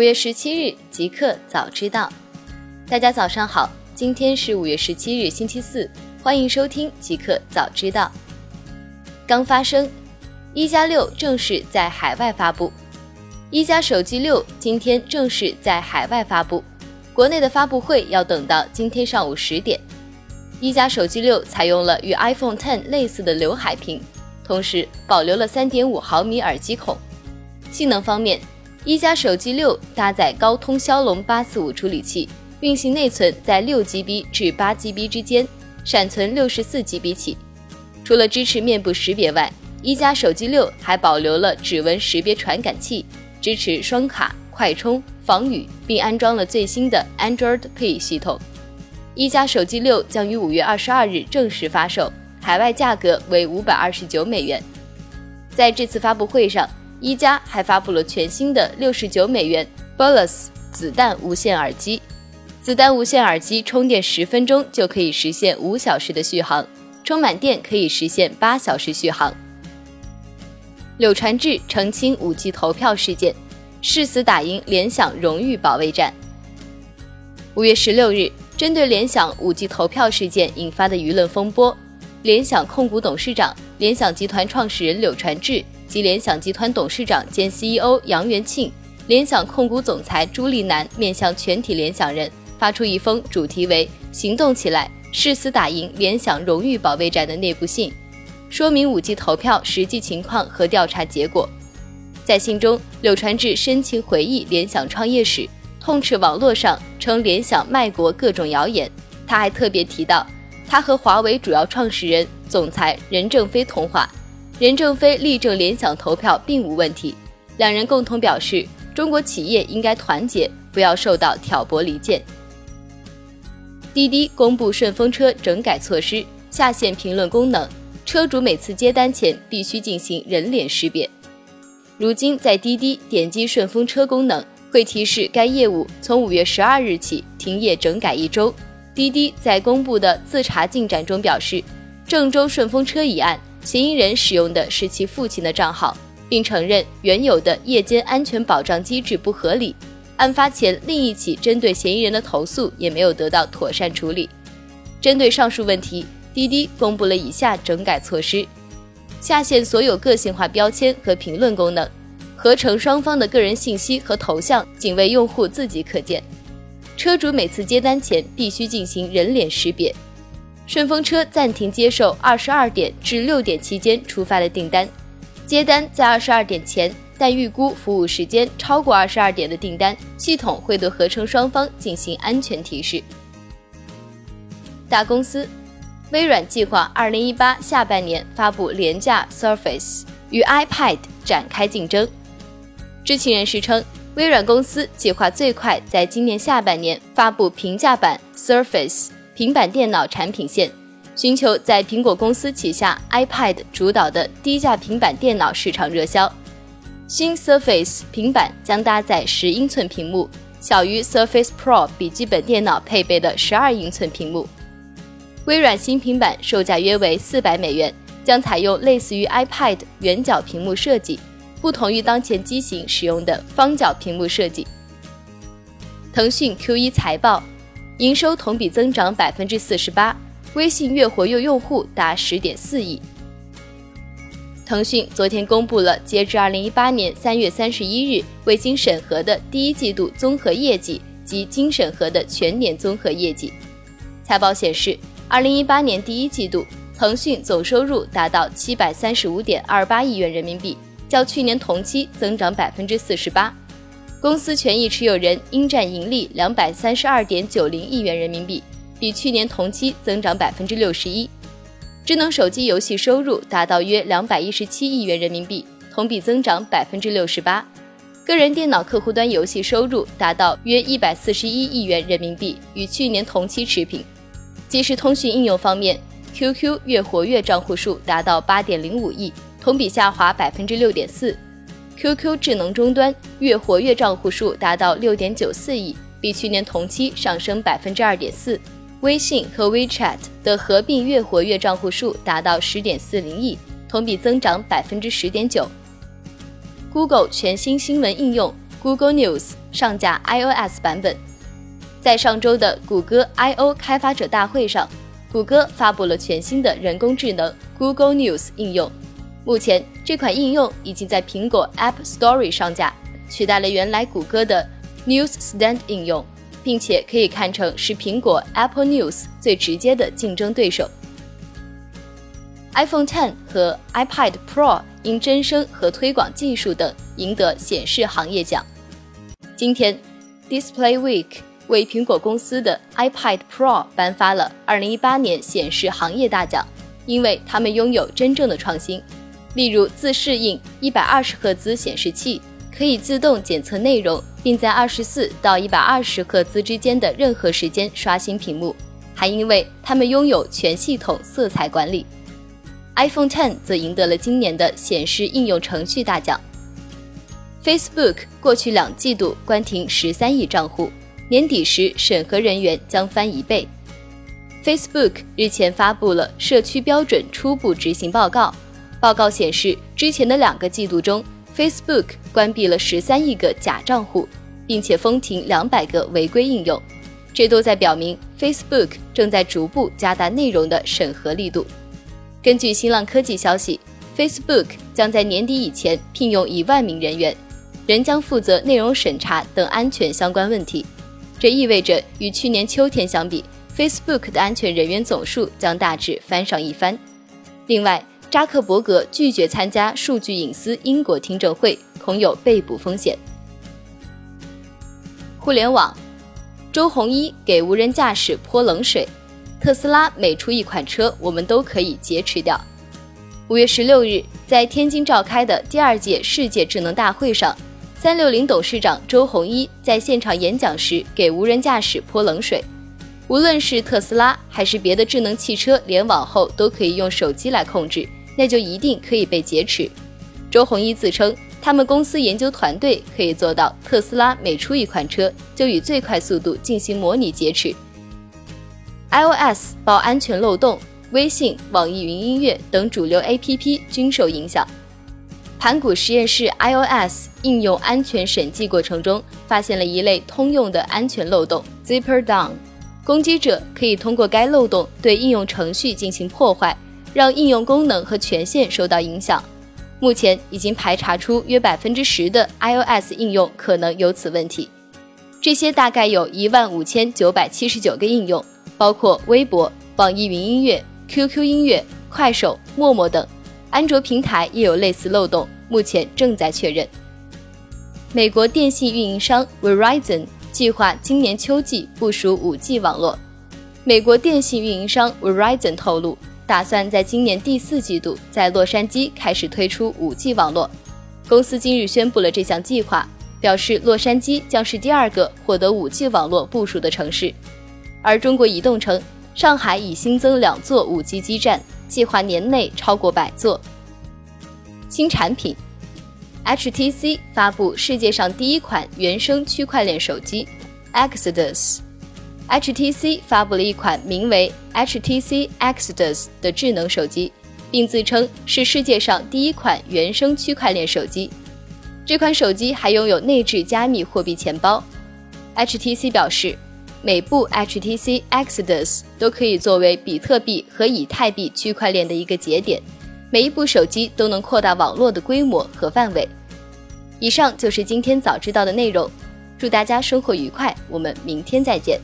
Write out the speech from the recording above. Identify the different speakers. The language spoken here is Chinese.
Speaker 1: 五月十七日，即刻早知道。大家早上好，今天是五月十七日，星期四，欢迎收听即刻早知道。刚发生，一加六正式在海外发布，一加手机六今天正式在海外发布，国内的发布会要等到今天上午十点。一加手机六采用了与 iPhone Ten 类似的刘海屏，同时保留了三点五毫米耳机孔。性能方面，一加手机六搭载高通骁龙八四五处理器，运行内存在六 GB 至八 GB 之间，闪存六十四 GB 起。除了支持面部识别外，一加手机六还保留了指纹识别传感器，支持双卡、快充、防雨，并安装了最新的 Android Pay 系统。一加手机六将于五月二十二日正式发售，海外价格为五百二十九美元。在这次发布会上。一加还发布了全新的六十九美元 Bolus 子弹无线耳机，子弹无线耳机充电十分钟就可以实现五小时的续航，充满电可以实现八小时续航。柳传志澄清五 G 投票事件，誓死打赢联想荣誉保卫战。五月十六日，针对联想五 G 投票事件引发的舆论风波，联想控股董事长、联想集团创始人柳传志。及联想集团董事长兼 CEO 杨元庆、联想控股总裁朱立南面向全体联想人发出一封主题为“行动起来，誓死打赢联想荣誉保卫战”的内部信，说明五 G 投票实际情况和调查结果。在信中，柳传志深情回忆联想创业史，痛斥网络上称联想卖国各种谣言。他还特别提到，他和华为主要创始人、总裁任正非通话。任正非力证联想投票并无问题，两人共同表示，中国企业应该团结，不要受到挑拨离间。滴滴公布顺风车整改措施，下线评论功能，车主每次接单前必须进行人脸识别。如今在滴滴点击顺风车功能，会提示该业务从五月十二日起停业整改一周。滴滴在公布的自查进展中表示，郑州顺风车一案。嫌疑人使用的是其父亲的账号，并承认原有的夜间安全保障机制不合理。案发前，另一起针对嫌疑人的投诉也没有得到妥善处理。针对上述问题，滴滴公布了以下整改措施：下线所有个性化标签和评论功能，合成双方的个人信息和头像仅为用户自己可见。车主每次接单前必须进行人脸识别。顺风车暂停接受二十二点至六点期间出发的订单，接单在二十二点前，但预估服务时间超过二十二点的订单，系统会对合成双方进行安全提示。大公司，微软计划二零一八下半年发布廉价 Surface，与 iPad 展开竞争。知情人士称，微软公司计划最快在今年下半年发布平价版 Surface。平板电脑产品线，寻求在苹果公司旗下 iPad 主导的低价平板电脑市场热销。新 Surface 平板将搭载十英寸屏幕，小于 Surface Pro 笔记本电脑配备的十二英寸屏幕。微软新平板售价约为四百美元，将采用类似于 iPad 圆角屏幕设计，不同于当前机型使用的方角屏幕设计。腾讯 Q1 财报。营收同比增长百分之四十八，微信月活跃用户达十点四亿。腾讯昨天公布了截至二零一八年三月三十一日未经审核的第一季度综合业绩及经审核的全年综合业绩。财报显示，二零一八年第一季度，腾讯总收入达到七百三十五点二八亿元人民币，较去年同期增长百分之四十八。公司权益持有人应占盈利两百三十二点九零亿元人民币，比去年同期增长百分之六十一。智能手机游戏收入达到约两百一十七亿元人民币，同比增长百分之六十八。个人电脑客户端游戏收入达到约一百四十一亿元人民币，与去年同期持平。即时通讯应用方面，QQ 月活跃账户数达到八点零五亿，同比下滑百分之六点四。QQ 智能终端月活跃账户数达到六点九四亿，比去年同期上升百分之二点四。微信和 WeChat 的合并月活跃账户数达到十点四零亿，同比增长百分之十点九。Google 全新新闻应用 Google News 上架 iOS 版本。在上周的谷歌 I/O 开发者大会上，谷歌发布了全新的人工智能 Google News 应用。目前，这款应用已经在苹果 App Store 上架，取代了原来谷歌的 News Stand 应用，并且可以看成是苹果 Apple News 最直接的竞争对手。iPhone X 和 iPad Pro 因真声和推广技术等赢得显示行业奖。今天，Display Week 为苹果公司的 iPad Pro 颁发了2018年显示行业大奖，因为他们拥有真正的创新。例如，自适应120赫兹显示器可以自动检测内容，并在24到120赫兹之间的任何时间刷新屏幕；还因为它们拥有全系统色彩管理。iPhone X 则赢得了今年的显示应用程序大奖。Facebook 过去两季度关停十三亿账户，年底时审核人员将翻一倍。Facebook 日前发布了社区标准初步执行报告。报告显示，之前的两个季度中，Facebook 关闭了十三亿个假账户，并且封停两百个违规应用，这都在表明 Facebook 正在逐步加大内容的审核力度。根据新浪科技消息，Facebook 将在年底以前聘用一万名人员，人将负责内容审查等安全相关问题。这意味着与去年秋天相比，Facebook 的安全人员总数将大致翻上一番。另外，扎克伯格拒绝参加数据隐私英国听证会，恐有被捕风险。互联网，周鸿祎给无人驾驶泼冷水，特斯拉每出一款车，我们都可以劫持掉。五月十六日，在天津召开的第二届世界智能大会上，三六零董事长周鸿祎在现场演讲时给无人驾驶泼冷水。无论是特斯拉还是别的智能汽车，联网后都可以用手机来控制。那就一定可以被劫持。周鸿祎自称，他们公司研究团队可以做到，特斯拉每出一款车，就以最快速度进行模拟劫持。iOS 报安全漏洞，微信、网易云音乐等主流 APP 均受影响。盘古实验室 iOS 应用安全审计过程中，发现了一类通用的安全漏洞 Zipper Down，攻击者可以通过该漏洞对应用程序进行破坏。让应用功能和权限受到影响。目前已经排查出约百分之十的 iOS 应用可能有此问题。这些大概有一万五千九百七十九个应用，包括微博、网易云音乐、QQ 音乐、快手、陌陌等。安卓平台也有类似漏洞，目前正在确认。美国电信运营商 Verizon 计划今年秋季部署 5G 网络。美国电信运营商 Verizon 透露。打算在今年第四季度在洛杉矶开始推出 5G 网络。公司今日宣布了这项计划，表示洛杉矶将是第二个获得 5G 网络部署的城市。而中国移动称，上海已新增两座 5G 基站，计划年内超过百座。新产品，HTC 发布世界上第一款原生区块链手机 Exodus。HTC 发布了一款名为 HTC Exodus 的智能手机，并自称是世界上第一款原生区块链手机。这款手机还拥有内置加密货币钱包。HTC 表示，每部 HTC Exodus 都可以作为比特币和以太币区块链的一个节点，每一部手机都能扩大网络的规模和范围。以上就是今天早知道的内容，祝大家生活愉快，我们明天再见。